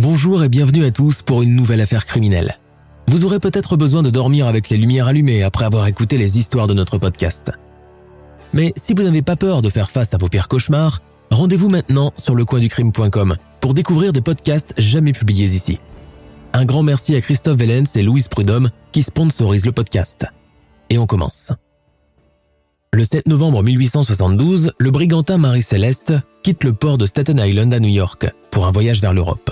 Bonjour et bienvenue à tous pour une nouvelle affaire criminelle. Vous aurez peut-être besoin de dormir avec les lumières allumées après avoir écouté les histoires de notre podcast. Mais si vous n'avez pas peur de faire face à vos pires cauchemars, rendez-vous maintenant sur lecoinducrime.com pour découvrir des podcasts jamais publiés ici. Un grand merci à Christophe Vellens et Louise Prudhomme qui sponsorisent le podcast. Et on commence. Le 7 novembre 1872, le brigantin Marie-Céleste quitte le port de Staten Island à New York pour un voyage vers l'Europe.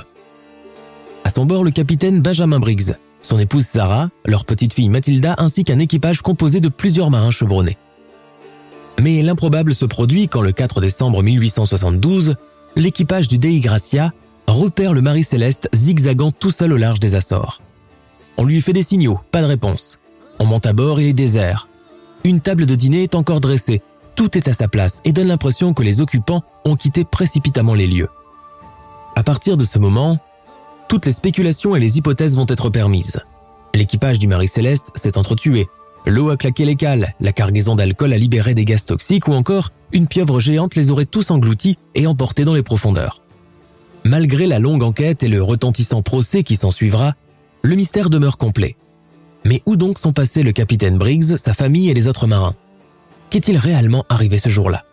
À son bord, le capitaine Benjamin Briggs, son épouse Sarah, leur petite fille Mathilda ainsi qu'un équipage composé de plusieurs marins chevronnés. Mais l'improbable se produit quand le 4 décembre 1872, l'équipage du Dei Gracia repère le Marie-Céleste zigzagant tout seul au large des Açores. On lui fait des signaux, pas de réponse. On monte à bord, il est désert. Une table de dîner est encore dressée, tout est à sa place et donne l'impression que les occupants ont quitté précipitamment les lieux. À partir de ce moment, toutes les spéculations et les hypothèses vont être permises. L'équipage du Marie-Céleste s'est entretué, l'eau a claqué les cales, la cargaison d'alcool a libéré des gaz toxiques ou encore une pieuvre géante les aurait tous engloutis et emportés dans les profondeurs. Malgré la longue enquête et le retentissant procès qui s'ensuivra, le mystère demeure complet. Mais où donc sont passés le capitaine Briggs, sa famille et les autres marins? Qu'est-il réellement arrivé ce jour-là?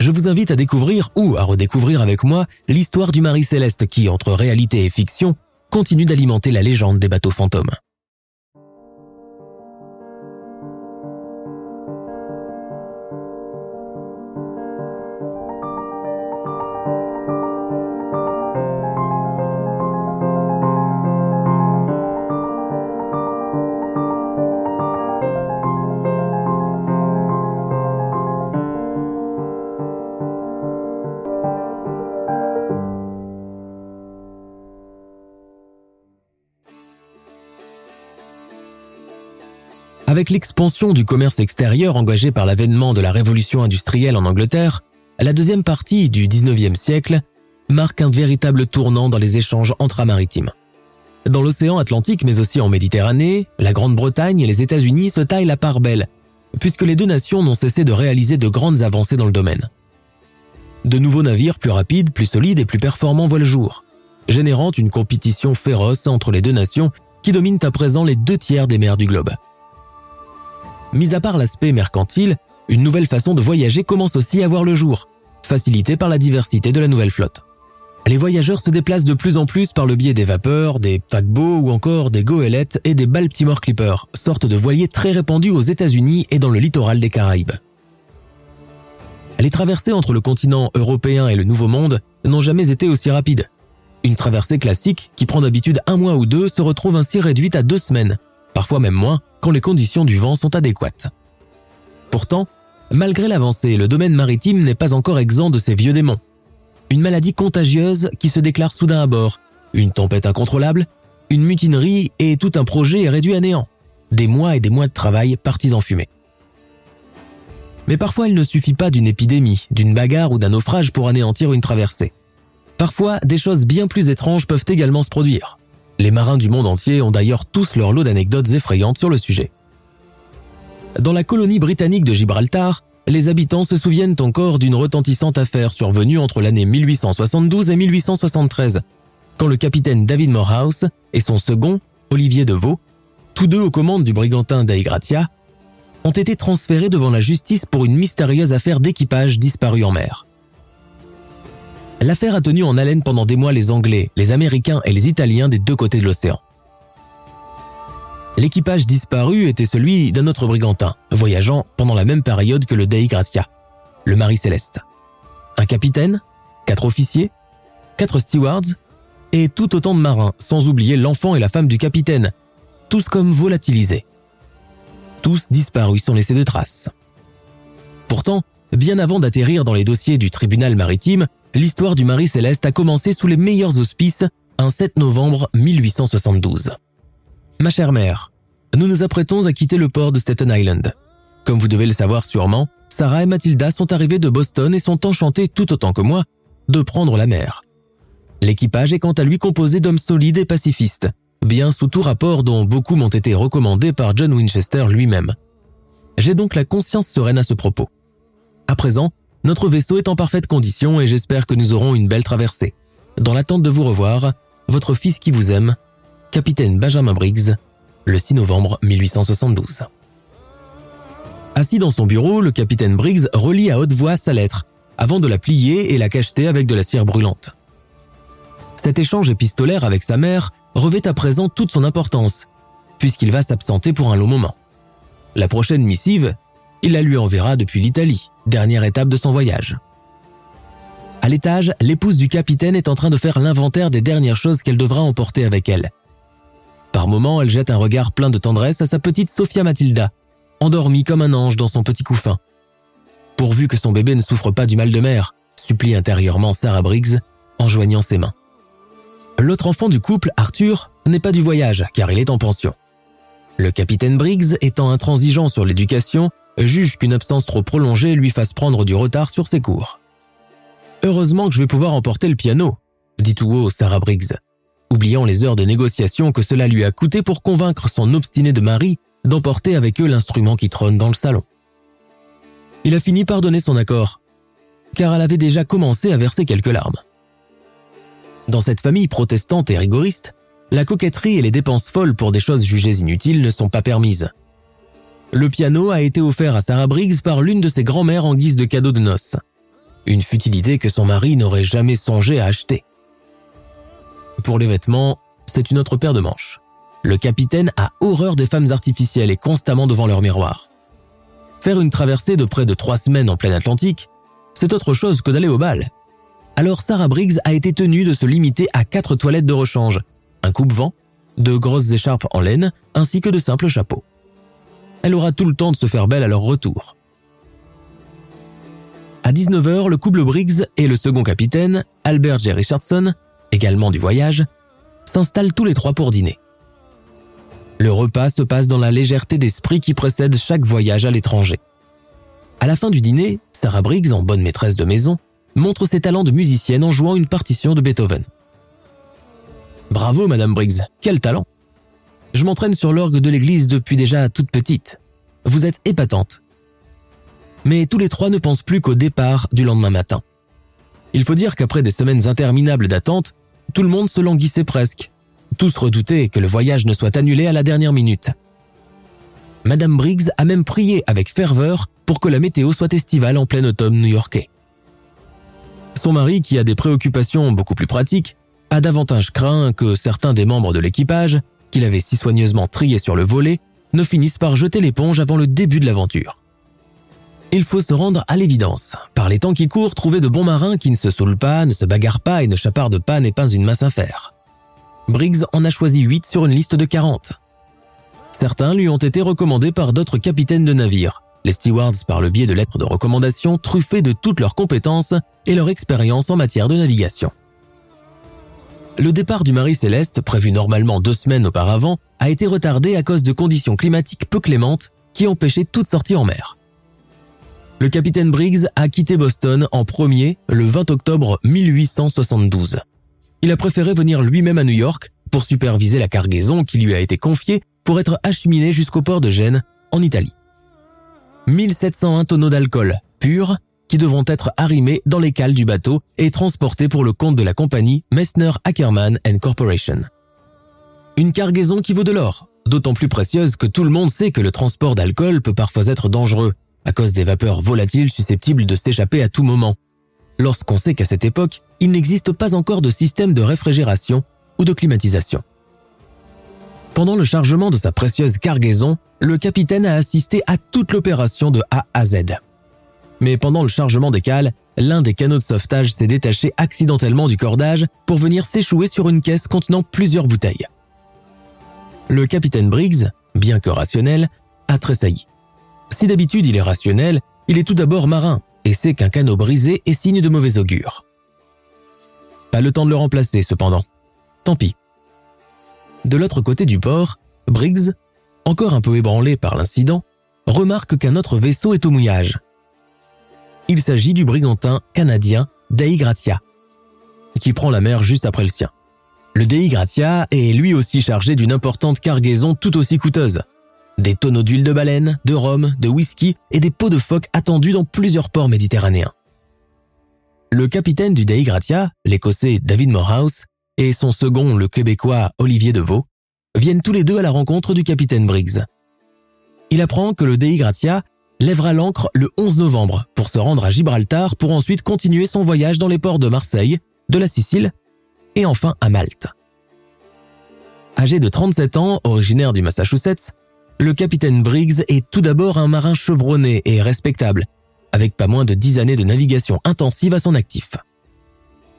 Je vous invite à découvrir ou à redécouvrir avec moi l'histoire du Marie Céleste qui, entre réalité et fiction, continue d'alimenter la légende des bateaux fantômes. Avec l'expansion du commerce extérieur engagé par l'avènement de la révolution industrielle en Angleterre, la deuxième partie du 19e siècle marque un véritable tournant dans les échanges intramaritimes. Dans l'océan Atlantique mais aussi en Méditerranée, la Grande-Bretagne et les États-Unis se taillent la part belle, puisque les deux nations n'ont cessé de réaliser de grandes avancées dans le domaine. De nouveaux navires plus rapides, plus solides et plus performants voient le jour, générant une compétition féroce entre les deux nations qui dominent à présent les deux tiers des mers du globe. Mis à part l'aspect mercantile, une nouvelle façon de voyager commence aussi à voir le jour, facilitée par la diversité de la nouvelle flotte. Les voyageurs se déplacent de plus en plus par le biais des vapeurs, des paquebots ou encore des goélettes et des Baltimore Clippers, sorte de voiliers très répandus aux États-Unis et dans le littoral des Caraïbes. Les traversées entre le continent européen et le Nouveau Monde n'ont jamais été aussi rapides. Une traversée classique, qui prend d'habitude un mois ou deux, se retrouve ainsi réduite à deux semaines, parfois même moins, quand les conditions du vent sont adéquates. Pourtant, malgré l'avancée, le domaine maritime n'est pas encore exempt de ces vieux démons. Une maladie contagieuse qui se déclare soudain à bord, une tempête incontrôlable, une mutinerie et tout un projet est réduit à néant. Des mois et des mois de travail partis en fumée. Mais parfois il ne suffit pas d'une épidémie, d'une bagarre ou d'un naufrage pour anéantir une traversée. Parfois, des choses bien plus étranges peuvent également se produire. Les marins du monde entier ont d'ailleurs tous leur lot d'anecdotes effrayantes sur le sujet. Dans la colonie britannique de Gibraltar, les habitants se souviennent encore d'une retentissante affaire survenue entre l'année 1872 et 1873, quand le capitaine David Morehouse et son second, Olivier Deveau, tous deux aux commandes du brigantin Dei Gratia, ont été transférés devant la justice pour une mystérieuse affaire d'équipage disparu en mer. L'affaire a tenu en haleine pendant des mois les Anglais, les Américains et les Italiens des deux côtés de l'océan. L'équipage disparu était celui d'un autre brigantin, voyageant pendant la même période que le Dei Gracia, le Marie Céleste. Un capitaine, quatre officiers, quatre stewards et tout autant de marins, sans oublier l'enfant et la femme du capitaine, tous comme volatilisés. tous disparus sans laisser de traces. Pourtant, bien avant d'atterrir dans les dossiers du tribunal maritime, l'histoire du Marie Céleste a commencé sous les meilleurs auspices un 7 novembre 1872. Ma chère mère, nous nous apprêtons à quitter le port de Staten Island. Comme vous devez le savoir sûrement, Sarah et Mathilda sont arrivées de Boston et sont enchantées tout autant que moi de prendre la mer. L'équipage est quant à lui composé d'hommes solides et pacifistes, bien sous tout rapport dont beaucoup m'ont été recommandés par John Winchester lui-même. J'ai donc la conscience sereine à ce propos. À présent, notre vaisseau est en parfaite condition et j'espère que nous aurons une belle traversée. Dans l'attente de vous revoir, votre fils qui vous aime, capitaine Benjamin Briggs, le 6 novembre 1872. Assis dans son bureau, le capitaine Briggs relit à haute voix sa lettre, avant de la plier et la cacheter avec de la cire brûlante. Cet échange épistolaire avec sa mère revêt à présent toute son importance, puisqu'il va s'absenter pour un long moment. La prochaine missive, il la lui enverra depuis l'Italie, dernière étape de son voyage. À l'étage, l'épouse du capitaine est en train de faire l'inventaire des dernières choses qu'elle devra emporter avec elle. Par moments, elle jette un regard plein de tendresse à sa petite Sophia Mathilda, endormie comme un ange dans son petit couffin. Pourvu que son bébé ne souffre pas du mal de mer, supplie intérieurement Sarah Briggs en joignant ses mains. L'autre enfant du couple, Arthur, n'est pas du voyage car il est en pension. Le capitaine Briggs, étant intransigeant sur l'éducation, juge qu'une absence trop prolongée lui fasse prendre du retard sur ses cours. Heureusement que je vais pouvoir emporter le piano, dit tout haut Sarah Briggs, oubliant les heures de négociation que cela lui a coûté pour convaincre son obstiné de mari d'emporter avec eux l'instrument qui trône dans le salon. Il a fini par donner son accord, car elle avait déjà commencé à verser quelques larmes. Dans cette famille protestante et rigoriste, la coquetterie et les dépenses folles pour des choses jugées inutiles ne sont pas permises. Le piano a été offert à Sarah Briggs par l'une de ses grand-mères en guise de cadeau de noces. Une futilité que son mari n'aurait jamais songé à acheter. Pour les vêtements, c'est une autre paire de manches. Le capitaine a horreur des femmes artificielles et constamment devant leur miroir. Faire une traversée de près de trois semaines en pleine Atlantique, c'est autre chose que d'aller au bal. Alors Sarah Briggs a été tenue de se limiter à quatre toilettes de rechange, un coupe-vent, de grosses écharpes en laine ainsi que de simples chapeaux. Elle aura tout le temps de se faire belle à leur retour. À 19h, le couple Briggs et le second capitaine, Albert J. Richardson, également du voyage, s'installent tous les trois pour dîner. Le repas se passe dans la légèreté d'esprit qui précède chaque voyage à l'étranger. À la fin du dîner, Sarah Briggs, en bonne maîtresse de maison, montre ses talents de musicienne en jouant une partition de Beethoven. Bravo, Madame Briggs, quel talent Je m'entraîne sur l'orgue de l'église depuis déjà toute petite. Vous êtes épatante. Mais tous les trois ne pensent plus qu'au départ du lendemain matin. Il faut dire qu'après des semaines interminables d'attente, tout le monde se languissait presque, tous redoutaient que le voyage ne soit annulé à la dernière minute. Madame Briggs a même prié avec ferveur pour que la météo soit estivale en plein automne new-yorkais. Son mari, qui a des préoccupations beaucoup plus pratiques, a davantage craint que certains des membres de l'équipage, qu'il avait si soigneusement triés sur le volet, ne finissent par jeter l'éponge avant le début de l'aventure. Il faut se rendre à l'évidence. Par les temps qui courent, trouver de bons marins qui ne se saoulent pas, ne se bagarrent pas et ne chapardent pas n'est pas une mince affaire. Briggs en a choisi 8 sur une liste de 40. Certains lui ont été recommandés par d'autres capitaines de navires, les stewards par le biais de lettres de recommandation truffées de toutes leurs compétences et leur expérience en matière de navigation. Le départ du Marie Céleste, prévu normalement deux semaines auparavant, a été retardé à cause de conditions climatiques peu clémentes qui empêchaient toute sortie en mer. Le capitaine Briggs a quitté Boston en premier le 20 octobre 1872 il a préféré venir lui-même à New York pour superviser la cargaison qui lui a été confiée pour être acheminée jusqu'au port de Gênes, en Italie. 1701 tonneaux d'alcool pur qui devront être arrimés dans les cales du bateau et transportés pour le compte de la compagnie Messner Ackerman Corporation. Une cargaison qui vaut de l'or, d'autant plus précieuse que tout le monde sait que le transport d'alcool peut parfois être dangereux à cause des vapeurs volatiles susceptibles de s'échapper à tout moment. Lorsqu'on sait qu'à cette époque, il n'existe pas encore de système de réfrigération ou de climatisation. Pendant le chargement de sa précieuse cargaison, le capitaine a assisté à toute l'opération de A à Z. Mais pendant le chargement des cales, l'un des canaux de sauvetage s'est détaché accidentellement du cordage pour venir s'échouer sur une caisse contenant plusieurs bouteilles. Le capitaine Briggs, bien que rationnel, a tressailli. Si d'habitude il est rationnel, il est tout d'abord marin et sait qu'un canot brisé est signe de mauvais augure. Pas le temps de le remplacer cependant. Tant pis. De l'autre côté du port, Briggs, encore un peu ébranlé par l'incident, remarque qu'un autre vaisseau est au mouillage. Il s'agit du brigantin canadien Dei Gratia, qui prend la mer juste après le sien. Le Dei Gratia est lui aussi chargé d'une importante cargaison tout aussi coûteuse. Des tonneaux d'huile de baleine, de rhum, de whisky et des pots de phoque attendus dans plusieurs ports méditerranéens. Le capitaine du Dei Gratia, l'écossais David Morehouse, et son second, le québécois Olivier Deveau, viennent tous les deux à la rencontre du capitaine Briggs. Il apprend que le Dei Gratia lèvera l'ancre le 11 novembre pour se rendre à Gibraltar pour ensuite continuer son voyage dans les ports de Marseille, de la Sicile et enfin à Malte. Âgé de 37 ans, originaire du Massachusetts, le capitaine Briggs est tout d'abord un marin chevronné et respectable, avec pas moins de 10 années de navigation intensive à son actif.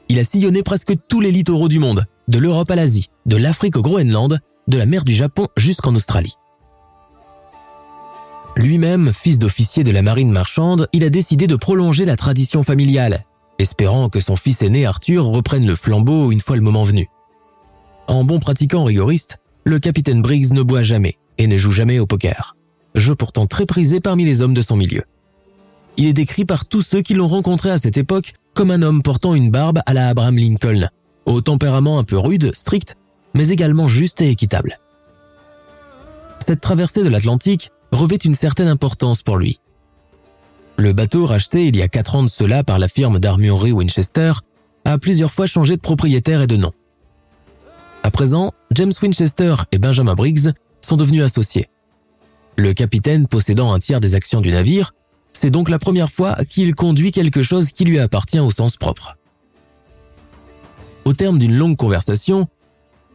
Il a sillonné presque tous les littoraux du monde, de l'Europe à l'Asie, de l'Afrique au Groenland, de la mer du Japon jusqu'en Australie. Lui-même, fils d'officier de la marine marchande, il a décidé de prolonger la tradition familiale espérant que son fils aîné Arthur reprenne le flambeau une fois le moment venu. En bon pratiquant rigoriste, le capitaine Briggs ne boit jamais et ne joue jamais au poker, jeu pourtant très prisé parmi les hommes de son milieu. Il est décrit par tous ceux qui l'ont rencontré à cette époque comme un homme portant une barbe à la Abraham Lincoln, au tempérament un peu rude, strict, mais également juste et équitable. Cette traversée de l'Atlantique revêt une certaine importance pour lui. Le bateau racheté il y a quatre ans de cela par la firme d'armurerie Winchester a plusieurs fois changé de propriétaire et de nom. À présent, James Winchester et Benjamin Briggs sont devenus associés. Le capitaine possédant un tiers des actions du navire, c'est donc la première fois qu'il conduit quelque chose qui lui appartient au sens propre. Au terme d'une longue conversation,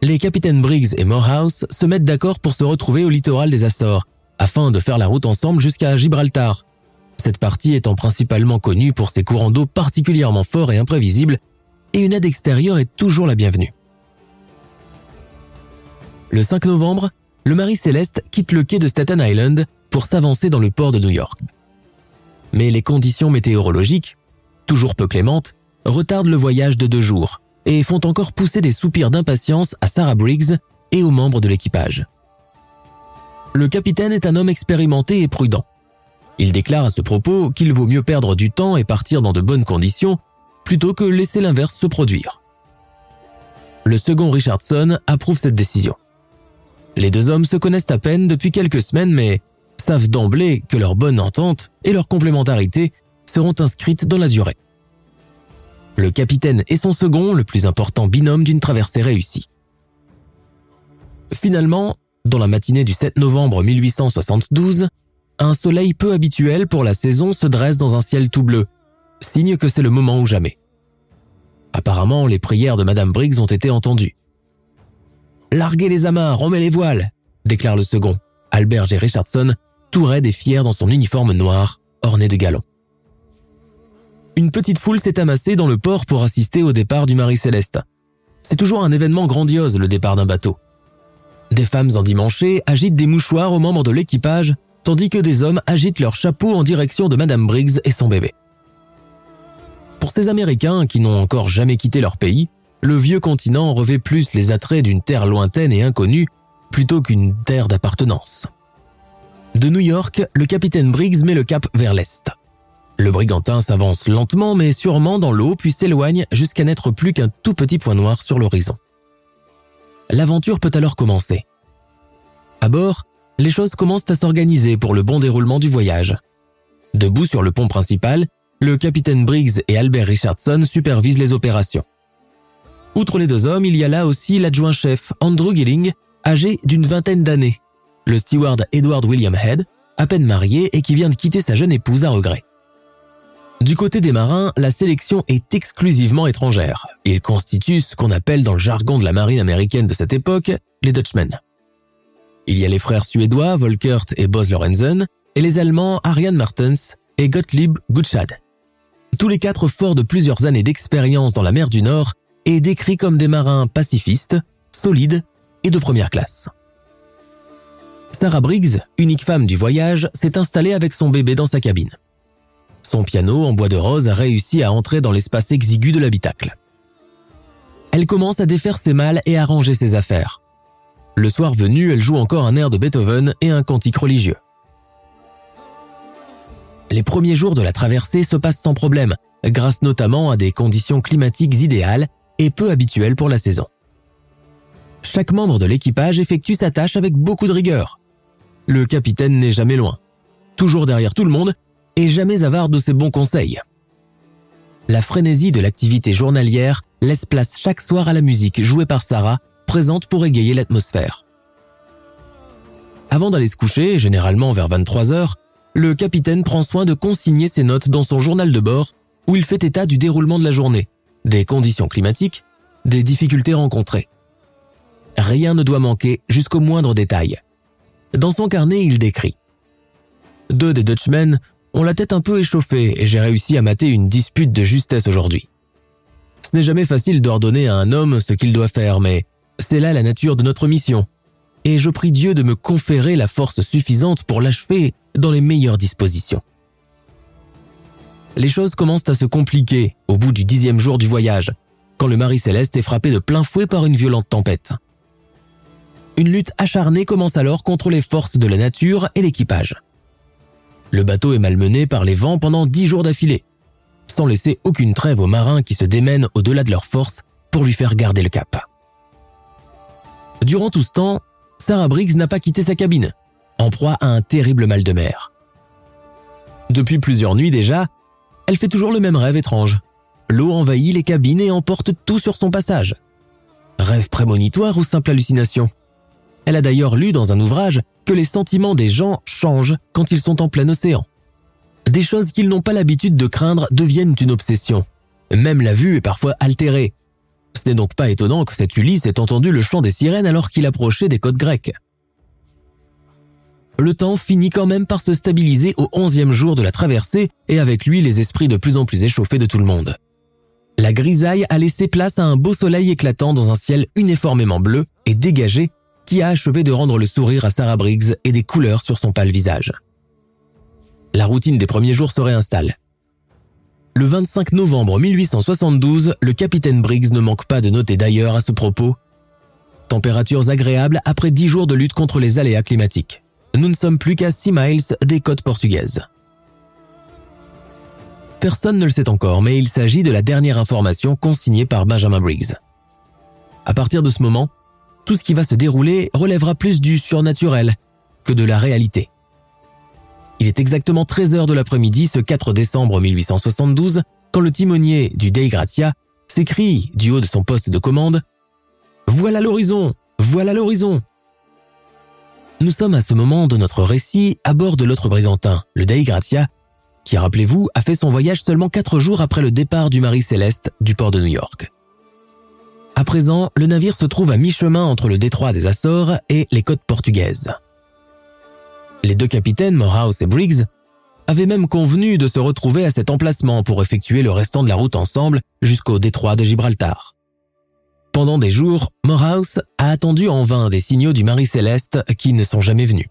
les capitaines Briggs et Morehouse se mettent d'accord pour se retrouver au littoral des Açores, afin de faire la route ensemble jusqu'à Gibraltar, cette partie étant principalement connue pour ses courants d'eau particulièrement forts et imprévisibles, et une aide extérieure est toujours la bienvenue. Le 5 novembre, le Marie Céleste quitte le quai de Staten Island pour s'avancer dans le port de New York. Mais les conditions météorologiques, toujours peu clémentes, retardent le voyage de deux jours et font encore pousser des soupirs d'impatience à Sarah Briggs et aux membres de l'équipage. Le capitaine est un homme expérimenté et prudent. Il déclare à ce propos qu'il vaut mieux perdre du temps et partir dans de bonnes conditions plutôt que laisser l'inverse se produire. Le second Richardson approuve cette décision. Les deux hommes se connaissent à peine depuis quelques semaines mais savent d'emblée que leur bonne entente et leur complémentarité seront inscrites dans la durée. Le capitaine et son second, le plus important binôme d'une traversée réussie. Finalement, dans la matinée du 7 novembre 1872, un soleil peu habituel pour la saison se dresse dans un ciel tout bleu, signe que c'est le moment ou jamais. Apparemment, les prières de Madame Briggs ont été entendues. Larguez les amarres, on met les voiles, déclare le second, Albert G. Richardson, tout raide et fier dans son uniforme noir, orné de galons. Une petite foule s'est amassée dans le port pour assister au départ du Marie Céleste. C'est toujours un événement grandiose, le départ d'un bateau. Des femmes endimanchées agitent des mouchoirs aux membres de l'équipage tandis que des hommes agitent leur chapeau en direction de Madame Briggs et son bébé. Pour ces Américains qui n'ont encore jamais quitté leur pays, le vieux continent revêt plus les attraits d'une terre lointaine et inconnue plutôt qu'une terre d'appartenance. De New York, le capitaine Briggs met le cap vers l'est. Le brigantin s'avance lentement mais sûrement dans l'eau puis s'éloigne jusqu'à n'être plus qu'un tout petit point noir sur l'horizon. L'aventure peut alors commencer. À bord, les choses commencent à s'organiser pour le bon déroulement du voyage. Debout sur le pont principal, le capitaine Briggs et Albert Richardson supervisent les opérations. Outre les deux hommes, il y a là aussi l'adjoint-chef Andrew Gilling, âgé d'une vingtaine d'années, le steward Edward William Head, à peine marié et qui vient de quitter sa jeune épouse à regret. Du côté des marins, la sélection est exclusivement étrangère. Ils constituent ce qu'on appelle dans le jargon de la marine américaine de cette époque les Dutchmen. Il y a les frères suédois Volkert et Bos Lorenzen et les Allemands Ariane Martens et Gottlieb Gutschad. Tous les quatre forts de plusieurs années d'expérience dans la mer du Nord et décrits comme des marins pacifistes, solides et de première classe. Sarah Briggs, unique femme du voyage, s'est installée avec son bébé dans sa cabine. Son piano en bois de rose a réussi à entrer dans l'espace exigu de l'habitacle. Elle commence à défaire ses malles et à ranger ses affaires. Le soir venu, elle joue encore un air de Beethoven et un cantique religieux. Les premiers jours de la traversée se passent sans problème, grâce notamment à des conditions climatiques idéales et peu habituelles pour la saison. Chaque membre de l'équipage effectue sa tâche avec beaucoup de rigueur. Le capitaine n'est jamais loin, toujours derrière tout le monde et jamais avare de ses bons conseils. La frénésie de l'activité journalière laisse place chaque soir à la musique jouée par Sarah, présente pour égayer l'atmosphère. Avant d'aller se coucher, généralement vers 23 heures, le capitaine prend soin de consigner ses notes dans son journal de bord où il fait état du déroulement de la journée, des conditions climatiques, des difficultés rencontrées. Rien ne doit manquer jusqu'au moindre détail. Dans son carnet, il décrit. Deux des Dutchmen ont la tête un peu échauffée et j'ai réussi à mater une dispute de justesse aujourd'hui. Ce n'est jamais facile d'ordonner à un homme ce qu'il doit faire, mais c'est là la nature de notre mission. Et je prie Dieu de me conférer la force suffisante pour l'achever dans les meilleures dispositions. Les choses commencent à se compliquer au bout du dixième jour du voyage, quand le Marie Céleste est frappé de plein fouet par une violente tempête. Une lutte acharnée commence alors contre les forces de la nature et l'équipage. Le bateau est malmené par les vents pendant dix jours d'affilée, sans laisser aucune trêve aux marins qui se démènent au-delà de leurs forces pour lui faire garder le cap. Durant tout ce temps, Sarah Briggs n'a pas quitté sa cabine, en proie à un terrible mal de mer. Depuis plusieurs nuits déjà, elle fait toujours le même rêve étrange. L'eau envahit les cabines et emporte tout sur son passage. Rêve prémonitoire ou simple hallucination? Elle a d'ailleurs lu dans un ouvrage que les sentiments des gens changent quand ils sont en plein océan. Des choses qu'ils n'ont pas l'habitude de craindre deviennent une obsession. Même la vue est parfois altérée. Ce n'est donc pas étonnant que cet Ulysse ait entendu le chant des sirènes alors qu'il approchait des côtes grecques. Le temps finit quand même par se stabiliser au onzième jour de la traversée et avec lui les esprits de plus en plus échauffés de tout le monde. La grisaille a laissé place à un beau soleil éclatant dans un ciel uniformément bleu et dégagé qui a achevé de rendre le sourire à Sarah Briggs et des couleurs sur son pâle visage. La routine des premiers jours se réinstalle. Le 25 novembre 1872, le capitaine Briggs ne manque pas de noter d'ailleurs à ce propos Températures agréables après dix jours de lutte contre les aléas climatiques. Nous ne sommes plus qu'à 6 miles des côtes portugaises. Personne ne le sait encore, mais il s'agit de la dernière information consignée par Benjamin Briggs. À partir de ce moment, tout ce qui va se dérouler relèvera plus du surnaturel que de la réalité. Il est exactement 13 heures de l'après-midi ce 4 décembre 1872 quand le timonier du Dei Gratia s'écrie du haut de son poste de commande Voilà l'horizon Voilà l'horizon Nous sommes à ce moment de notre récit à bord de l'autre brigantin, le Dei Gratia, qui, rappelez-vous, a fait son voyage seulement quatre jours après le départ du Marie Céleste du port de New York. À présent, le navire se trouve à mi-chemin entre le détroit des Açores et les côtes portugaises. Les deux capitaines, Morehouse et Briggs, avaient même convenu de se retrouver à cet emplacement pour effectuer le restant de la route ensemble jusqu'au détroit de Gibraltar. Pendant des jours, Morehouse a attendu en vain des signaux du Marie Céleste qui ne sont jamais venus.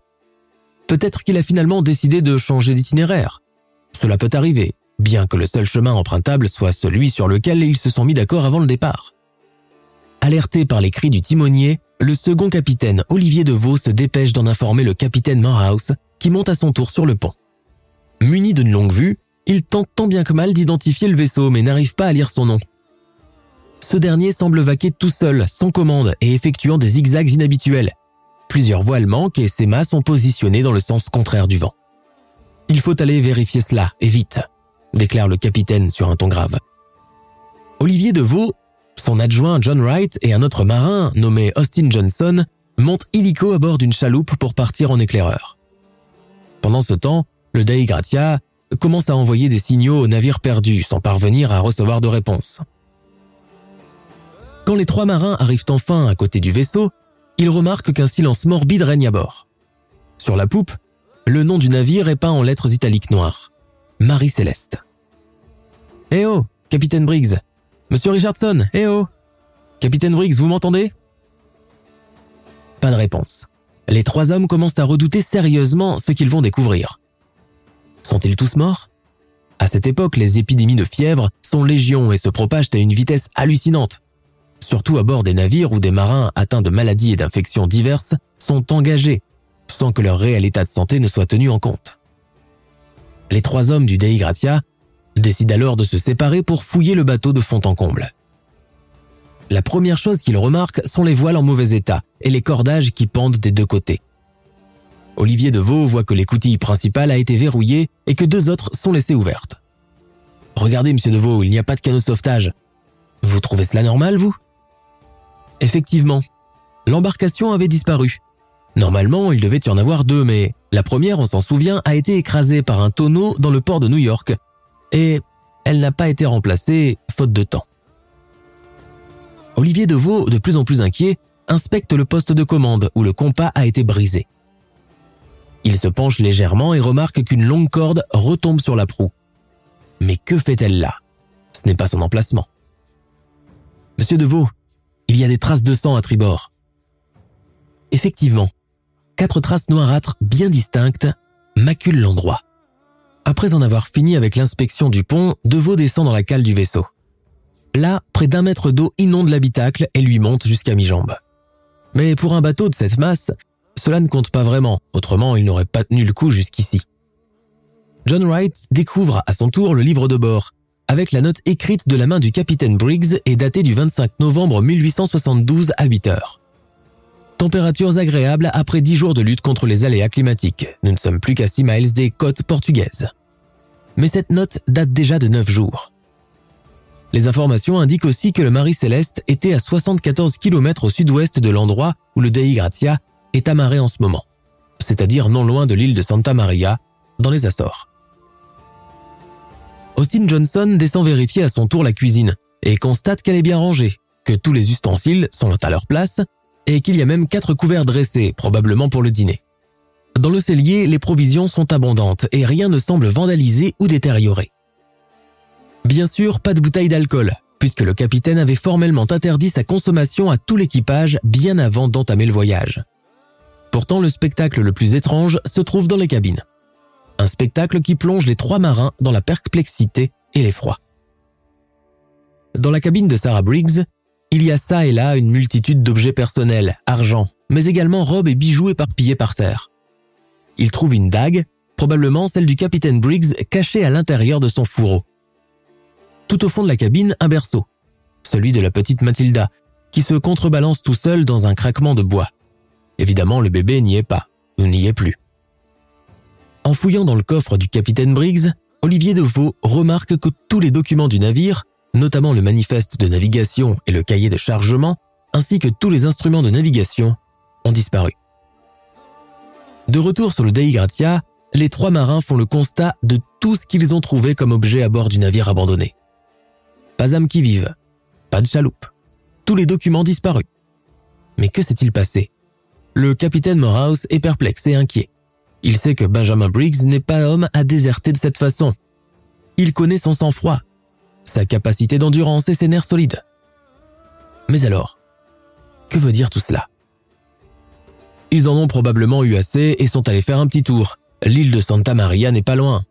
Peut-être qu'il a finalement décidé de changer d'itinéraire. Cela peut arriver, bien que le seul chemin empruntable soit celui sur lequel ils se sont mis d'accord avant le départ. Alerté par les cris du timonier, le second capitaine Olivier Deveau se dépêche d'en informer le capitaine Morehouse qui monte à son tour sur le pont. Muni d'une longue vue, il tente tant bien que mal d'identifier le vaisseau mais n'arrive pas à lire son nom. Ce dernier semble vaquer tout seul, sans commande et effectuant des zigzags inhabituels. Plusieurs voiles manquent et ses mâts sont positionnés dans le sens contraire du vent. Il faut aller vérifier cela, et vite, déclare le capitaine sur un ton grave. Olivier Deveau son adjoint John Wright et un autre marin nommé Austin Johnson montent illico à bord d'une chaloupe pour partir en éclaireur. Pendant ce temps, le Dei Gratia commence à envoyer des signaux aux navires perdus sans parvenir à recevoir de réponse. Quand les trois marins arrivent enfin à côté du vaisseau, ils remarquent qu'un silence morbide règne à bord. Sur la poupe, le nom du navire est peint en lettres italiques noires. Marie Céleste. Eh oh, capitaine Briggs, Monsieur Richardson, eh oh Capitaine Briggs, vous m'entendez? Pas de réponse. les trois hommes commencent à redouter sérieusement ce qu'ils vont découvrir. Sont-ils tous morts? À cette époque, les épidémies de fièvre sont légion et se propagent à une vitesse hallucinante. Surtout à bord des navires où des marins atteints de maladies et d'infections diverses sont engagés, sans que leur réel état de santé ne soit tenu en compte. Les trois hommes du Dei Gratia décident alors de se séparer pour fouiller le bateau de fond en comble. La première chose qu'ils remarquent sont les voiles en mauvais état et les cordages qui pendent des deux côtés. Olivier Deveau voit que l'écoutille principale a été verrouillée et que deux autres sont laissées ouvertes. Regardez, monsieur Deveau, il n'y a pas de canot de sauvetage. Vous trouvez cela normal, vous? Effectivement, l'embarcation avait disparu. Normalement, il devait y en avoir deux, mais la première, on s'en souvient, a été écrasée par un tonneau dans le port de New York, et elle n'a pas été remplacée faute de temps. Olivier Deveau, de plus en plus inquiet, inspecte le poste de commande où le compas a été brisé. Il se penche légèrement et remarque qu'une longue corde retombe sur la proue. Mais que fait-elle là? Ce n'est pas son emplacement. Monsieur Deveau, il y a des traces de sang à tribord. Effectivement, quatre traces noirâtres bien distinctes maculent l'endroit. Après en avoir fini avec l'inspection du pont, Deveau descend dans la cale du vaisseau. Là, près d'un mètre d'eau inonde l'habitacle et lui monte jusqu'à mi-jambe. Mais pour un bateau de cette masse, cela ne compte pas vraiment, autrement il n'aurait pas tenu le coup jusqu'ici. John Wright découvre à son tour le livre de bord, avec la note écrite de la main du capitaine Briggs et datée du 25 novembre 1872 à 8 heures. Températures agréables après 10 jours de lutte contre les aléas climatiques. Nous ne sommes plus qu'à 6 miles des côtes portugaises. Mais cette note date déjà de 9 jours. Les informations indiquent aussi que le Marie Céleste était à 74 km au sud-ouest de l'endroit où le Dei Gratia est amarré en ce moment, c'est-à-dire non loin de l'île de Santa Maria, dans les Açores. Austin Johnson descend vérifier à son tour la cuisine et constate qu'elle est bien rangée, que tous les ustensiles sont à leur place et qu'il y a même quatre couverts dressés, probablement pour le dîner. Dans le cellier, les provisions sont abondantes et rien ne semble vandalisé ou détérioré. Bien sûr, pas de bouteille d'alcool, puisque le capitaine avait formellement interdit sa consommation à tout l'équipage bien avant d'entamer le voyage. Pourtant, le spectacle le plus étrange se trouve dans les cabines. Un spectacle qui plonge les trois marins dans la perplexité et l'effroi. Dans la cabine de Sarah Briggs, il y a ça et là une multitude d'objets personnels, argent, mais également robes et bijoux éparpillés par terre. Il trouve une dague, probablement celle du capitaine Briggs cachée à l'intérieur de son fourreau. Tout au fond de la cabine, un berceau, celui de la petite Mathilda, qui se contrebalance tout seul dans un craquement de bois. Évidemment, le bébé n'y est pas, ou n'y est plus. En fouillant dans le coffre du capitaine Briggs, Olivier Deveau remarque que tous les documents du navire, notamment le manifeste de navigation et le cahier de chargement, ainsi que tous les instruments de navigation, ont disparu. De retour sur le Dei Gratia, les trois marins font le constat de tout ce qu'ils ont trouvé comme objet à bord du navire abandonné. Pas âme qui vive, pas de chaloupe, tous les documents disparus. Mais que s'est-il passé? Le capitaine Morehouse est perplexe et inquiet. Il sait que Benjamin Briggs n'est pas homme à déserter de cette façon. Il connaît son sang-froid, sa capacité d'endurance et ses nerfs solides. Mais alors, que veut dire tout cela? Ils en ont probablement eu assez et sont allés faire un petit tour. L'île de Santa Maria n'est pas loin.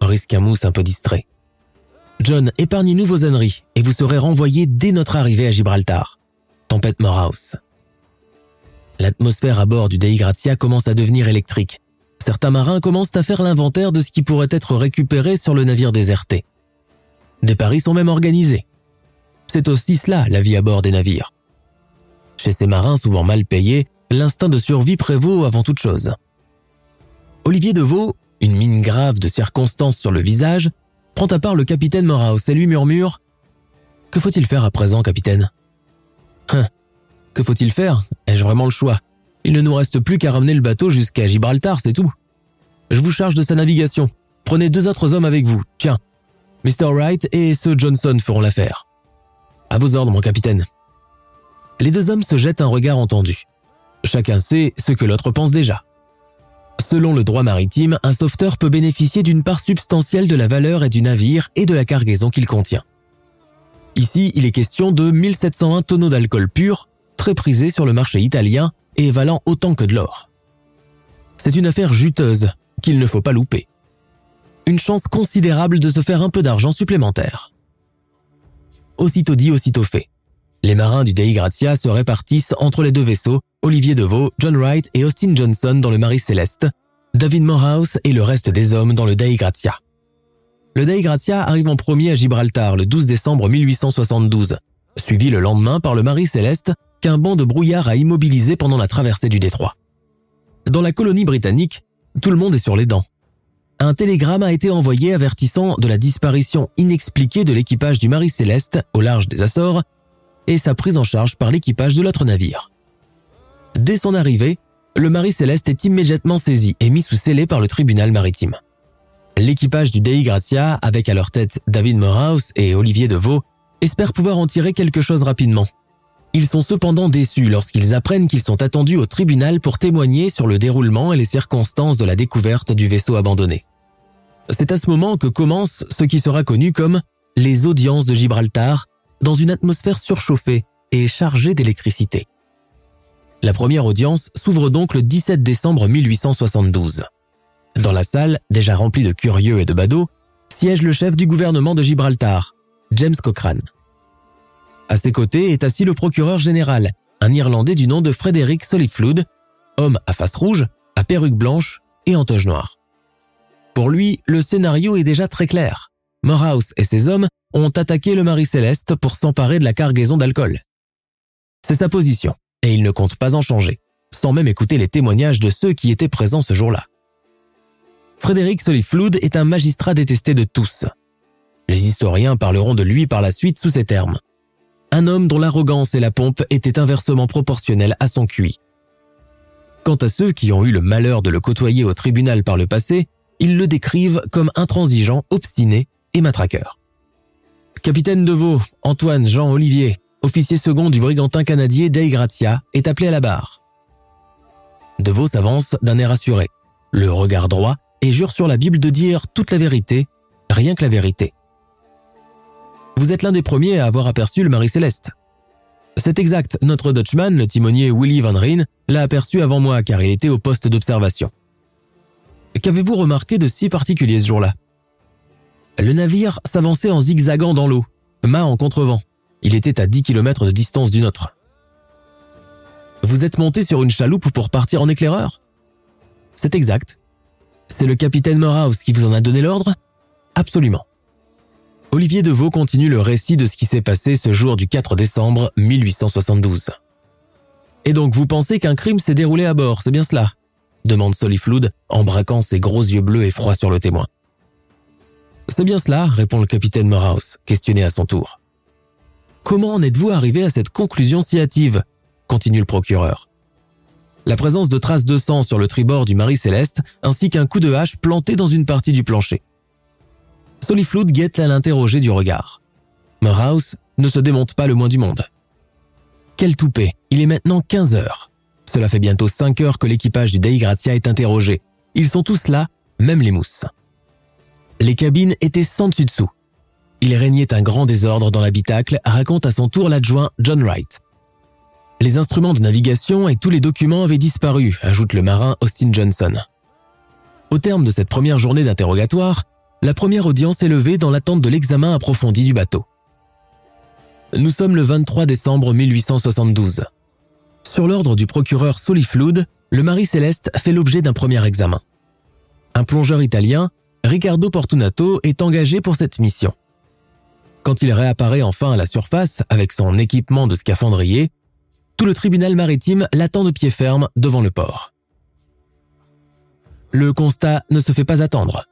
Risque un mousse un peu distrait. John, épargnez-nous vos âneries et vous serez renvoyé dès notre arrivée à Gibraltar. Tempête Morehouse. L'atmosphère à bord du Dei Gratia commence à devenir électrique. Certains marins commencent à faire l'inventaire de ce qui pourrait être récupéré sur le navire déserté. Des paris sont même organisés. C'est aussi cela, la vie à bord des navires. Chez ces marins souvent mal payés, l'instinct de survie prévaut avant toute chose. Olivier Deveau, une mine grave de circonstance sur le visage, prend à part le capitaine Moraus et lui murmure « Que faut-il faire à présent, capitaine? Hein, que faut-il faire? Ai-je vraiment le choix? Il ne nous reste plus qu'à ramener le bateau jusqu'à Gibraltar, c'est tout. Je vous charge de sa navigation. Prenez deux autres hommes avec vous. Tiens, Mr. Wright et ce Johnson feront l'affaire. À vos ordres, mon capitaine. Les deux hommes se jettent un regard entendu. Chacun sait ce que l'autre pense déjà. Selon le droit maritime, un sauveteur peut bénéficier d'une part substantielle de la valeur et du navire et de la cargaison qu'il contient. Ici, il est question de 1701 tonneaux d'alcool pur, très prisé sur le marché italien et valant autant que de l'or. C'est une affaire juteuse qu'il ne faut pas louper. Une chance considérable de se faire un peu d'argent supplémentaire. Aussitôt dit, aussitôt fait. Les marins du Dei Gratia se répartissent entre les deux vaisseaux, Olivier Deveau, John Wright et Austin Johnson dans le Marie Céleste, David Morehouse et le reste des hommes dans le Dei Gratia. Le Dei Gratia arrive en premier à Gibraltar le 12 décembre 1872, suivi le lendemain par le Marie Céleste qu'un banc de brouillard a immobilisé pendant la traversée du détroit. Dans la colonie britannique, tout le monde est sur les dents. Un télégramme a été envoyé avertissant de la disparition inexpliquée de l'équipage du Marie Céleste au large des Açores et sa prise en charge par l'équipage de l'autre navire. Dès son arrivée, le Marie Céleste est immédiatement saisi et mis sous scellé par le tribunal maritime. L'équipage du Dei Gratia, avec à leur tête David Morehouse et Olivier Deveau, espère pouvoir en tirer quelque chose rapidement. Ils sont cependant déçus lorsqu'ils apprennent qu'ils sont attendus au tribunal pour témoigner sur le déroulement et les circonstances de la découverte du vaisseau abandonné. C'est à ce moment que commence ce qui sera connu comme les audiences de Gibraltar, dans une atmosphère surchauffée et chargée d'électricité. La première audience s'ouvre donc le 17 décembre 1872. Dans la salle, déjà remplie de curieux et de badauds, siège le chef du gouvernement de Gibraltar, James Cochrane. À ses côtés est assis le procureur général, un Irlandais du nom de Frédéric Soliflood, homme à face rouge, à perruque blanche et en toge noire. Pour lui, le scénario est déjà très clair. Morehouse et ses hommes ont attaqué le Marie Céleste pour s'emparer de la cargaison d'alcool. C'est sa position, et il ne compte pas en changer, sans même écouter les témoignages de ceux qui étaient présents ce jour-là. Frédéric Soliflood est un magistrat détesté de tous. Les historiens parleront de lui par la suite sous ces termes. Un homme dont l'arrogance et la pompe étaient inversement proportionnelles à son QI. Quant à ceux qui ont eu le malheur de le côtoyer au tribunal par le passé, ils le décrivent comme intransigeant, obstiné et matraqueur. Capitaine Deveau, Antoine Jean Olivier, officier second du brigantin canadien Dei Gratia, est appelé à la barre. Deveau s'avance d'un air assuré, le regard droit, et jure sur la Bible de dire toute la vérité, rien que la vérité. Vous êtes l'un des premiers à avoir aperçu le Marie Céleste. C'est exact, notre Dutchman, le timonier Willy Van Rijn, l'a aperçu avant moi car il était au poste d'observation. Qu'avez-vous remarqué de si particulier ce jour-là? Le navire s'avançait en zigzagant dans l'eau, mât en contrevent. Il était à 10 km de distance du nôtre. Vous êtes monté sur une chaloupe pour partir en éclaireur? C'est exact. C'est le capitaine Morehouse qui vous en a donné l'ordre? Absolument. Olivier Deveau continue le récit de ce qui s'est passé ce jour du 4 décembre 1872. Et donc vous pensez qu'un crime s'est déroulé à bord, c'est bien cela? demande Soliflood en braquant ses gros yeux bleus et froids sur le témoin. C'est bien cela, répond le capitaine Morehouse, questionné à son tour. Comment en êtes-vous arrivé à cette conclusion si hâtive? continue le procureur. La présence de traces de sang sur le tribord du Marie Céleste ainsi qu'un coup de hache planté dans une partie du plancher. Soliflood guette à l'interroger du regard. Morehouse ne se démonte pas le moins du monde. Quel toupet, il est maintenant 15 heures. Cela fait bientôt 5 heures que l'équipage du Dei Gratia est interrogé. Ils sont tous là, même les mousses. Les cabines étaient sans dessus-dessous. Il régnait un grand désordre dans l'habitacle, raconte à son tour l'adjoint John Wright. Les instruments de navigation et tous les documents avaient disparu, ajoute le marin Austin Johnson. Au terme de cette première journée d'interrogatoire, la première audience est levée dans l'attente de l'examen approfondi du bateau. Nous sommes le 23 décembre 1872. Sur l'ordre du procureur Soliflood, le Marie Céleste fait l'objet d'un premier examen. Un plongeur italien, Riccardo Portunato, est engagé pour cette mission. Quand il réapparaît enfin à la surface avec son équipement de scaphandrier, tout le tribunal maritime l'attend de pied ferme devant le port. Le constat ne se fait pas attendre.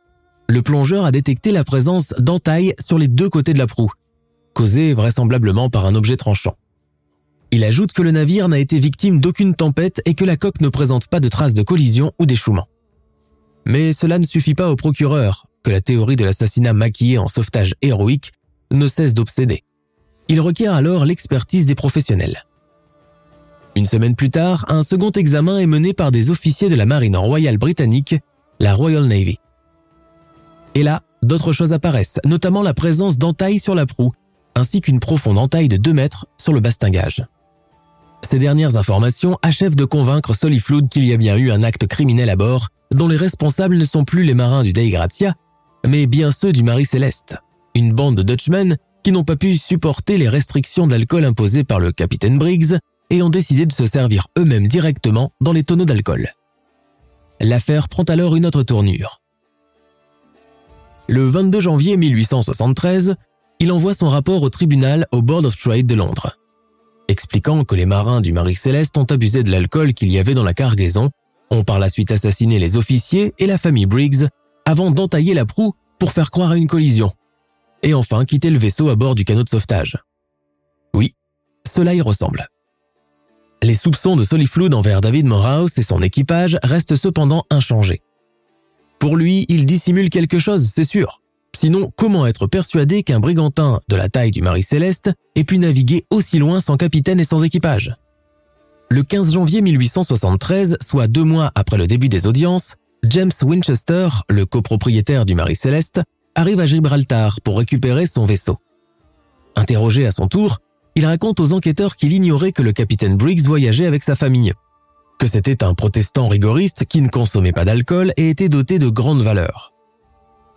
Le plongeur a détecté la présence d'entailles sur les deux côtés de la proue, causée vraisemblablement par un objet tranchant. Il ajoute que le navire n'a été victime d'aucune tempête et que la coque ne présente pas de traces de collision ou d'échouement. Mais cela ne suffit pas au procureur, que la théorie de l'assassinat maquillé en sauvetage héroïque ne cesse d'obséder. Il requiert alors l'expertise des professionnels. Une semaine plus tard, un second examen est mené par des officiers de la marine royale britannique, la Royal Navy. Et là, d'autres choses apparaissent, notamment la présence d'entailles sur la proue, ainsi qu'une profonde entaille de 2 mètres sur le bastingage. Ces dernières informations achèvent de convaincre Soliflood qu'il y a bien eu un acte criminel à bord, dont les responsables ne sont plus les marins du Dei Gratia, mais bien ceux du Marie Céleste, une bande de Dutchmen qui n'ont pas pu supporter les restrictions d'alcool imposées par le capitaine Briggs et ont décidé de se servir eux-mêmes directement dans les tonneaux d'alcool. L'affaire prend alors une autre tournure. Le 22 janvier 1873, il envoie son rapport au tribunal au Board of Trade de Londres, expliquant que les marins du Marie Céleste ont abusé de l'alcool qu'il y avait dans la cargaison, ont par la suite assassiné les officiers et la famille Briggs avant d'entailler la proue pour faire croire à une collision, et enfin quitter le vaisseau à bord du canot de sauvetage. Oui, cela y ressemble. Les soupçons de Soliflood envers David Morehouse et son équipage restent cependant inchangés. Pour lui, il dissimule quelque chose, c'est sûr. Sinon, comment être persuadé qu'un brigantin de la taille du Marie Céleste ait pu naviguer aussi loin sans capitaine et sans équipage? Le 15 janvier 1873, soit deux mois après le début des audiences, James Winchester, le copropriétaire du Marie Céleste, arrive à Gibraltar pour récupérer son vaisseau. Interrogé à son tour, il raconte aux enquêteurs qu'il ignorait que le capitaine Briggs voyageait avec sa famille, que c'était un protestant rigoriste qui ne consommait pas d'alcool et était doté de grandes valeurs.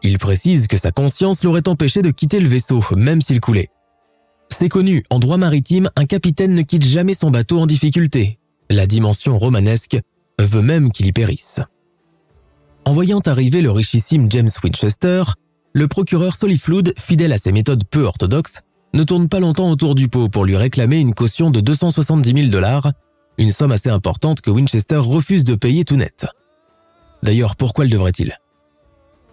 Il précise que sa conscience l'aurait empêché de quitter le vaisseau, même s'il coulait. C'est connu, en droit maritime, un capitaine ne quitte jamais son bateau en difficulté. La dimension romanesque veut même qu'il y périsse. En voyant arriver le richissime James Winchester, le procureur Soliflood, fidèle à ses méthodes peu orthodoxes, ne tourne pas longtemps autour du pot pour lui réclamer une caution de 270 000 dollars, une somme assez importante que Winchester refuse de payer tout net. D'ailleurs, pourquoi le devrait-il?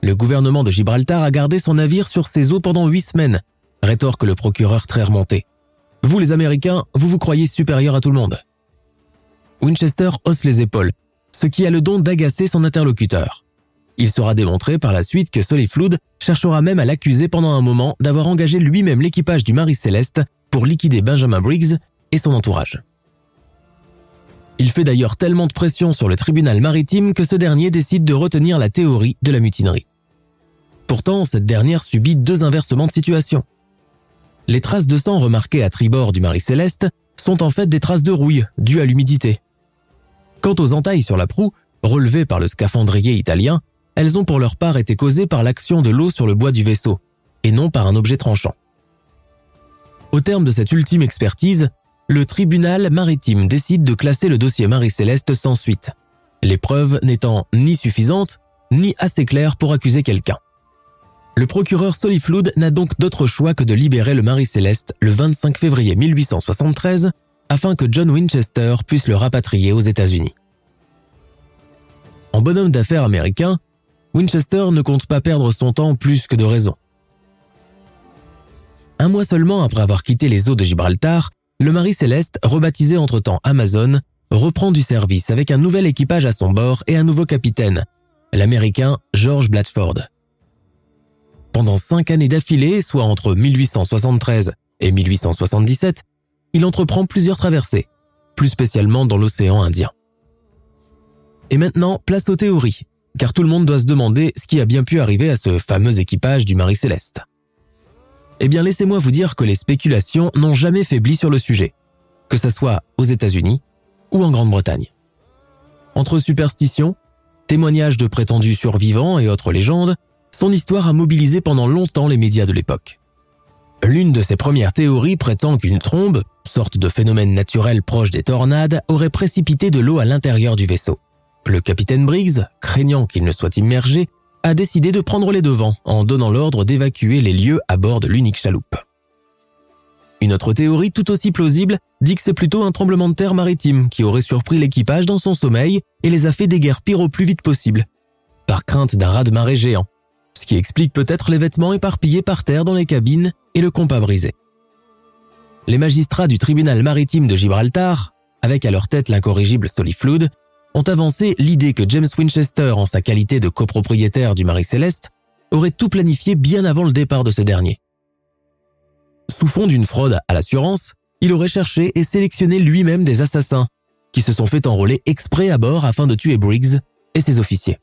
Le gouvernement de Gibraltar a gardé son navire sur ses eaux pendant huit semaines, rétorque le procureur très remonté. Vous les Américains, vous vous croyez supérieur à tout le monde. Winchester hausse les épaules, ce qui a le don d'agacer son interlocuteur. Il sera démontré par la suite que Soliflood cherchera même à l'accuser pendant un moment d'avoir engagé lui-même l'équipage du Marie Céleste pour liquider Benjamin Briggs et son entourage. Il fait d'ailleurs tellement de pression sur le tribunal maritime que ce dernier décide de retenir la théorie de la mutinerie. Pourtant, cette dernière subit deux inversements de situation. Les traces de sang remarquées à tribord du Marie Céleste sont en fait des traces de rouille dues à l'humidité. Quant aux entailles sur la proue, relevées par le scaphandrier italien, elles ont pour leur part été causées par l'action de l'eau sur le bois du vaisseau, et non par un objet tranchant. Au terme de cette ultime expertise, le tribunal maritime décide de classer le dossier Marie-Céleste sans suite, les preuves n'étant ni suffisantes, ni assez claires pour accuser quelqu'un. Le procureur Soliflood n'a donc d'autre choix que de libérer le Marie-Céleste le 25 février 1873 afin que John Winchester puisse le rapatrier aux États-Unis. En bonhomme d'affaires américain, Winchester ne compte pas perdre son temps plus que de raison. Un mois seulement après avoir quitté les eaux de Gibraltar, le Marie Céleste, rebaptisé entre-temps Amazon, reprend du service avec un nouvel équipage à son bord et un nouveau capitaine, l'Américain George Blatchford. Pendant cinq années d'affilée, soit entre 1873 et 1877, il entreprend plusieurs traversées, plus spécialement dans l'océan Indien. Et maintenant, place aux théories, car tout le monde doit se demander ce qui a bien pu arriver à ce fameux équipage du Marie Céleste. Eh bien, laissez-moi vous dire que les spéculations n'ont jamais faibli sur le sujet, que ce soit aux États-Unis ou en Grande-Bretagne. Entre superstitions, témoignages de prétendus survivants et autres légendes, son histoire a mobilisé pendant longtemps les médias de l'époque. L'une de ses premières théories prétend qu'une trombe, sorte de phénomène naturel proche des tornades, aurait précipité de l'eau à l'intérieur du vaisseau. Le capitaine Briggs, craignant qu'il ne soit immergé, a décidé de prendre les devants en donnant l'ordre d'évacuer les lieux à bord de l'unique chaloupe. Une autre théorie tout aussi plausible dit que c'est plutôt un tremblement de terre maritime qui aurait surpris l'équipage dans son sommeil et les a fait déguerpir au plus vite possible, par crainte d'un raz-de-marée géant, ce qui explique peut-être les vêtements éparpillés par terre dans les cabines et le compas brisé. Les magistrats du tribunal maritime de Gibraltar, avec à leur tête l'incorrigible Soliflood, ont avancé l'idée que James Winchester, en sa qualité de copropriétaire du Marie Céleste, aurait tout planifié bien avant le départ de ce dernier. Sous fond d'une fraude à l'assurance, il aurait cherché et sélectionné lui-même des assassins, qui se sont fait enrôler exprès à bord afin de tuer Briggs et ses officiers.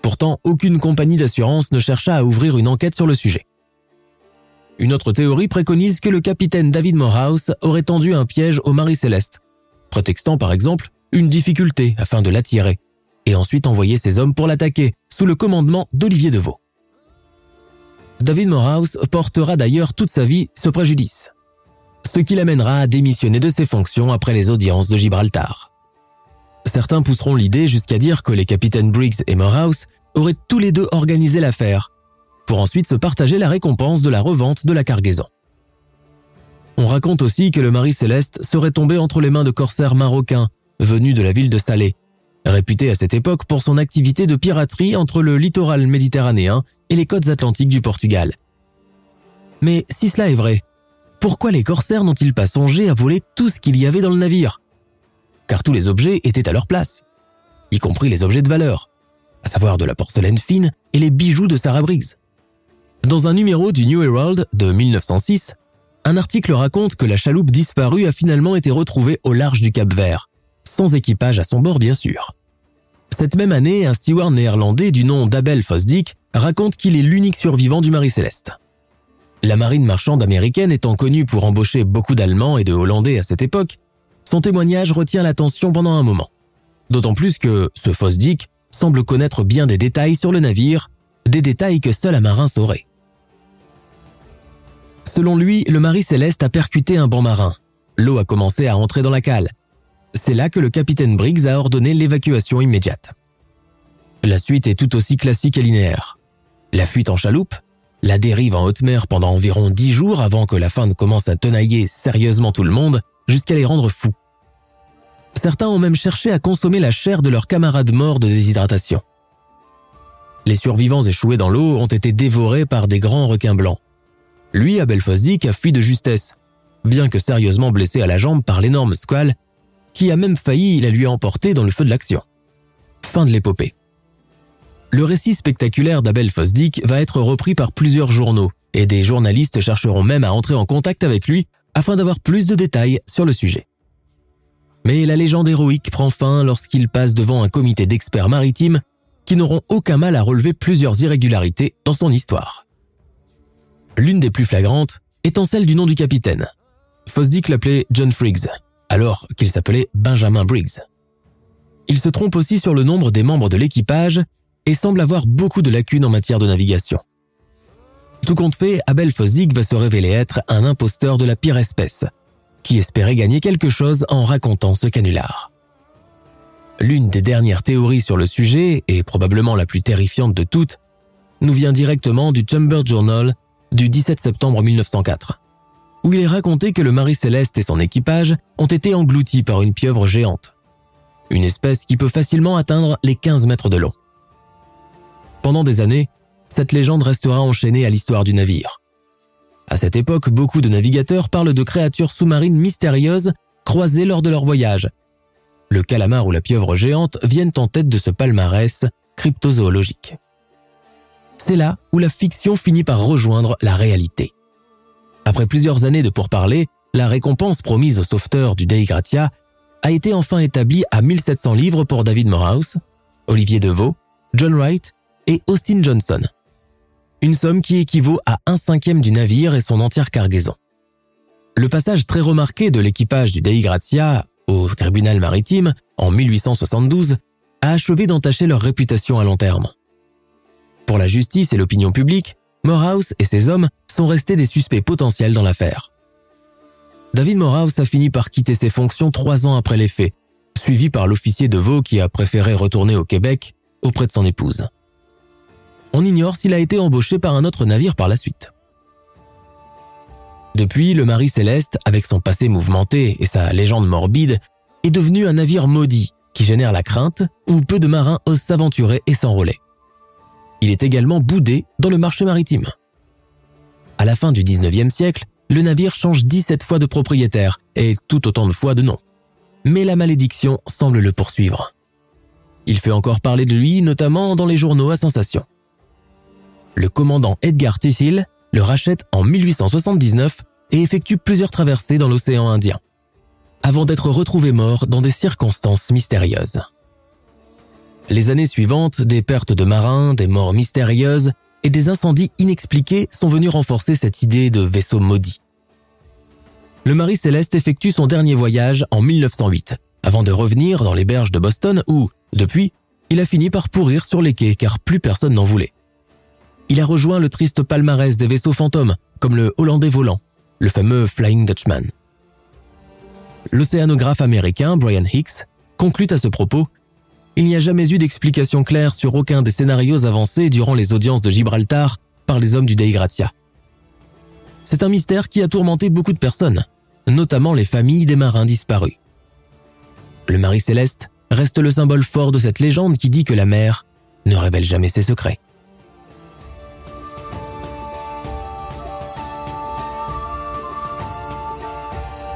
Pourtant, aucune compagnie d'assurance ne chercha à ouvrir une enquête sur le sujet. Une autre théorie préconise que le capitaine David Morehouse aurait tendu un piège au Marie Céleste, prétextant par exemple une difficulté afin de l'attirer, et ensuite envoyer ses hommes pour l'attaquer sous le commandement d'Olivier Deveau. David Morehouse portera d'ailleurs toute sa vie ce préjudice, ce qui l'amènera à démissionner de ses fonctions après les audiences de Gibraltar. Certains pousseront l'idée jusqu'à dire que les capitaines Briggs et Morehouse auraient tous les deux organisé l'affaire, pour ensuite se partager la récompense de la revente de la cargaison. On raconte aussi que le Marie Céleste serait tombé entre les mains de corsaires marocains venus de la ville de Salé, réputé à cette époque pour son activité de piraterie entre le littoral méditerranéen et les côtes atlantiques du Portugal. Mais si cela est vrai, pourquoi les corsaires n'ont-ils pas songé à voler tout ce qu'il y avait dans le navire? Car tous les objets étaient à leur place, y compris les objets de valeur, à savoir de la porcelaine fine et les bijoux de Sarah Briggs. Dans un numéro du New Herald de 1906, un article raconte que la chaloupe disparue a finalement été retrouvée au large du Cap Vert, sans équipage à son bord bien sûr. Cette même année, un steward néerlandais du nom d'Abel Fosdick raconte qu'il est l'unique survivant du Marie Céleste. La marine marchande américaine étant connue pour embaucher beaucoup d'Allemands et de Hollandais à cette époque, son témoignage retient l'attention pendant un moment. D'autant plus que ce Fosdick semble connaître bien des détails sur le navire, des détails que seul un marin saurait. Selon lui, le Marie Céleste a percuté un banc marin. L'eau a commencé à entrer dans la cale. C'est là que le capitaine Briggs a ordonné l'évacuation immédiate. La suite est tout aussi classique et linéaire. La fuite en chaloupe, la dérive en haute mer pendant environ dix jours avant que la fin ne commence à tenailler sérieusement tout le monde, jusqu'à les rendre fous. Certains ont même cherché à consommer la chair de leurs camarades morts de déshydratation. Les survivants échoués dans l'eau ont été dévorés par des grands requins blancs. Lui, Abel Fosdick, a fui de justesse, bien que sérieusement blessé à la jambe par l'énorme squale, qui a même failli la lui emporter dans le feu de l'action. Fin de l'épopée. Le récit spectaculaire d'Abel Fosdick va être repris par plusieurs journaux, et des journalistes chercheront même à entrer en contact avec lui afin d'avoir plus de détails sur le sujet. Mais la légende héroïque prend fin lorsqu'il passe devant un comité d'experts maritimes qui n'auront aucun mal à relever plusieurs irrégularités dans son histoire. L'une des plus flagrantes étant celle du nom du capitaine. Fosdick l'appelait John Friggs, alors qu'il s'appelait Benjamin Briggs. Il se trompe aussi sur le nombre des membres de l'équipage et semble avoir beaucoup de lacunes en matière de navigation. Tout compte fait, Abel Fosdick va se révéler être un imposteur de la pire espèce, qui espérait gagner quelque chose en racontant ce canular. L'une des dernières théories sur le sujet, et probablement la plus terrifiante de toutes, nous vient directement du Chamber Journal du 17 septembre 1904, où il est raconté que le Marie Céleste et son équipage ont été engloutis par une pieuvre géante, une espèce qui peut facilement atteindre les 15 mètres de long. Pendant des années, cette légende restera enchaînée à l'histoire du navire. À cette époque, beaucoup de navigateurs parlent de créatures sous-marines mystérieuses croisées lors de leur voyage. Le calamar ou la pieuvre géante viennent en tête de ce palmarès cryptozoologique. C'est là où la fiction finit par rejoindre la réalité. Après plusieurs années de pourparlers, la récompense promise aux sauveteurs du Dei Gratia a été enfin établie à 1700 livres pour David Morehouse, Olivier Deveau, John Wright et Austin Johnson une somme qui équivaut à un cinquième du navire et son entière cargaison. Le passage très remarqué de l'équipage du Dei Gratia au tribunal maritime en 1872 a achevé d'entacher leur réputation à long terme. Pour la justice et l'opinion publique, Morehouse et ses hommes sont restés des suspects potentiels dans l'affaire. David Morehouse a fini par quitter ses fonctions trois ans après les faits, suivi par l'officier de Vaux qui a préféré retourner au Québec auprès de son épouse on ignore s'il a été embauché par un autre navire par la suite. Depuis, le Marie Céleste, avec son passé mouvementé et sa légende morbide, est devenu un navire maudit qui génère la crainte où peu de marins osent s'aventurer et s'enrôler. Il est également boudé dans le marché maritime. À la fin du 19e siècle, le navire change 17 fois de propriétaire et tout autant de fois de nom. Mais la malédiction semble le poursuivre. Il fait encore parler de lui, notamment dans les journaux à sensation le commandant Edgar Tissil le rachète en 1879 et effectue plusieurs traversées dans l'océan Indien, avant d'être retrouvé mort dans des circonstances mystérieuses. Les années suivantes, des pertes de marins, des morts mystérieuses et des incendies inexpliqués sont venus renforcer cette idée de vaisseau maudit. Le Marie Céleste effectue son dernier voyage en 1908, avant de revenir dans les berges de Boston où, depuis, il a fini par pourrir sur les quais car plus personne n'en voulait. Il a rejoint le triste palmarès des vaisseaux fantômes, comme le Hollandais volant, le fameux Flying Dutchman. L'océanographe américain Brian Hicks conclut à ce propos Il n'y a jamais eu d'explication claire sur aucun des scénarios avancés durant les audiences de Gibraltar par les hommes du Dei Gratia. C'est un mystère qui a tourmenté beaucoup de personnes, notamment les familles des marins disparus. Le Marie Céleste reste le symbole fort de cette légende qui dit que la mer ne révèle jamais ses secrets.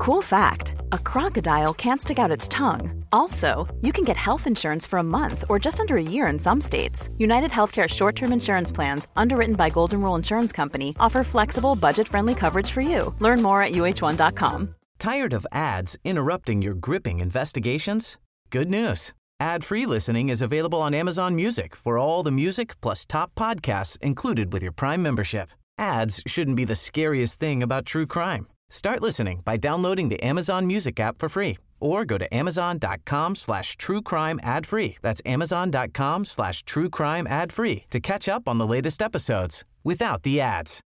Cool fact a crocodile can't stick out its tongue. Also, you can get health insurance for a month or just under a year in some states. United Healthcare short term insurance plans, underwritten by Golden Rule Insurance Company, offer flexible, budget friendly coverage for you. Learn more at uh1.com. Tired of ads interrupting your gripping investigations? Good news. Ad free listening is available on Amazon Music for all the music plus top podcasts included with your Prime membership. Ads shouldn't be the scariest thing about true crime. Start listening by downloading the Amazon Music app for free or go to amazon.com slash true crime ad free. That's amazon.com slash true crime ad free to catch up on the latest episodes without the ads.